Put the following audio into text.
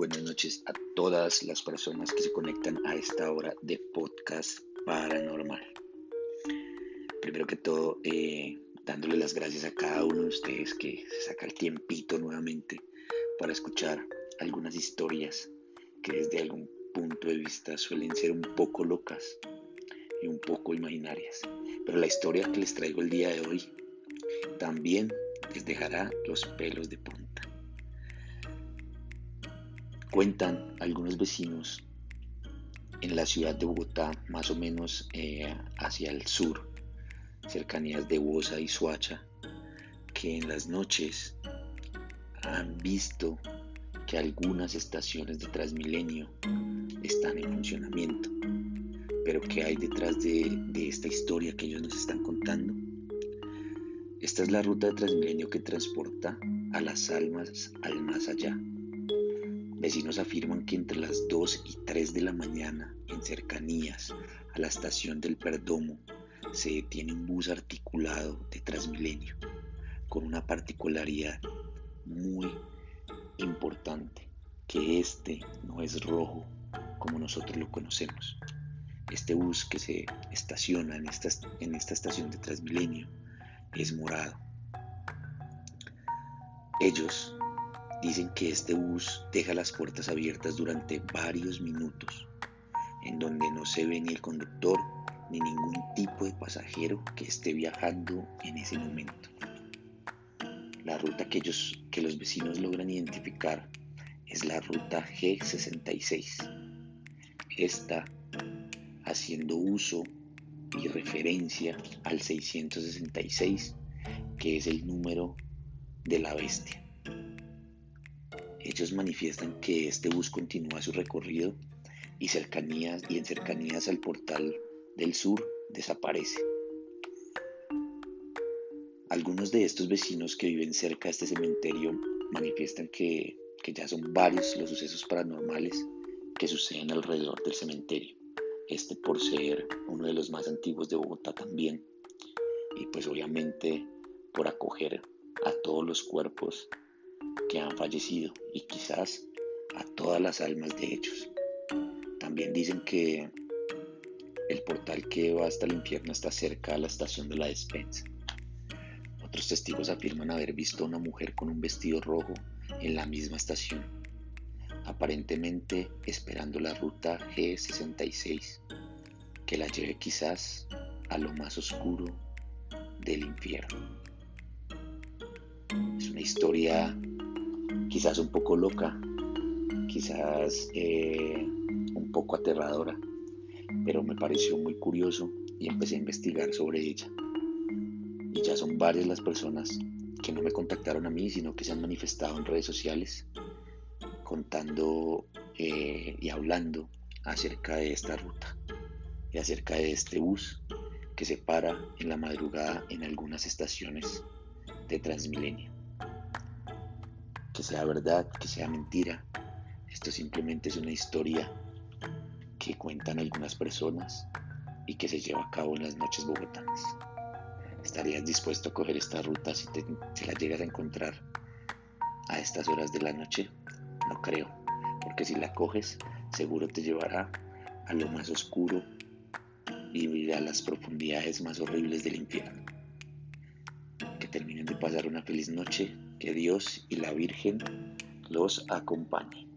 buenas noches a todas las personas que se conectan a esta hora de podcast paranormal. Primero que todo, eh, dándole las gracias a cada uno de ustedes que se saca el tiempito nuevamente para escuchar algunas historias que desde algún punto de vista suelen ser un poco locas y un poco imaginarias. Pero la historia que les traigo el día de hoy también les dejará los pelos de punta. Cuentan algunos vecinos en la ciudad de Bogotá, más o menos eh, hacia el sur, cercanías de Bosa y Suacha, que en las noches han visto que algunas estaciones de Transmilenio están en funcionamiento. Pero ¿qué hay detrás de, de esta historia que ellos nos están contando? Esta es la ruta de Transmilenio que transporta a las almas al más allá Vecinos afirman que entre las 2 y 3 de la mañana, en cercanías a la estación del Perdomo, se detiene un bus articulado de Transmilenio, con una particularidad muy importante, que este no es rojo como nosotros lo conocemos. Este bus que se estaciona en esta, en esta estación de Transmilenio es morado. Ellos Dicen que este bus deja las puertas abiertas durante varios minutos, en donde no se ve ni el conductor ni ningún tipo de pasajero que esté viajando en ese momento. La ruta que, ellos, que los vecinos logran identificar es la ruta G66. Esta haciendo uso y referencia al 666, que es el número de la bestia. Ellos manifiestan que este bus continúa su recorrido y, cercanías, y en cercanías al portal del sur desaparece. Algunos de estos vecinos que viven cerca de este cementerio manifiestan que, que ya son varios los sucesos paranormales que suceden alrededor del cementerio. Este por ser uno de los más antiguos de Bogotá también. Y pues obviamente por acoger a todos los cuerpos que han fallecido y quizás a todas las almas de ellos. También dicen que el portal que va hasta el infierno está cerca de la estación de la despensa. Otros testigos afirman haber visto a una mujer con un vestido rojo en la misma estación, aparentemente esperando la ruta G66, que la lleve quizás a lo más oscuro del infierno. Es una historia quizás un poco loca, quizás eh, un poco aterradora, pero me pareció muy curioso y empecé a investigar sobre ella. Y ya son varias las personas que no me contactaron a mí, sino que se han manifestado en redes sociales contando eh, y hablando acerca de esta ruta y acerca de este bus que se para en la madrugada en algunas estaciones de Transmilenio sea verdad, que sea mentira. Esto simplemente es una historia que cuentan algunas personas y que se lleva a cabo en las noches bogotanas. ¿Estarías dispuesto a coger esta ruta si, te, la llegas a encontrar a estas horas de la noche? No creo, porque si la coges seguro te llevará a lo más oscuro y a las profundidades más horribles del infierno. Que terminen de pasar una feliz noche que Dios y la Virgen los acompañen.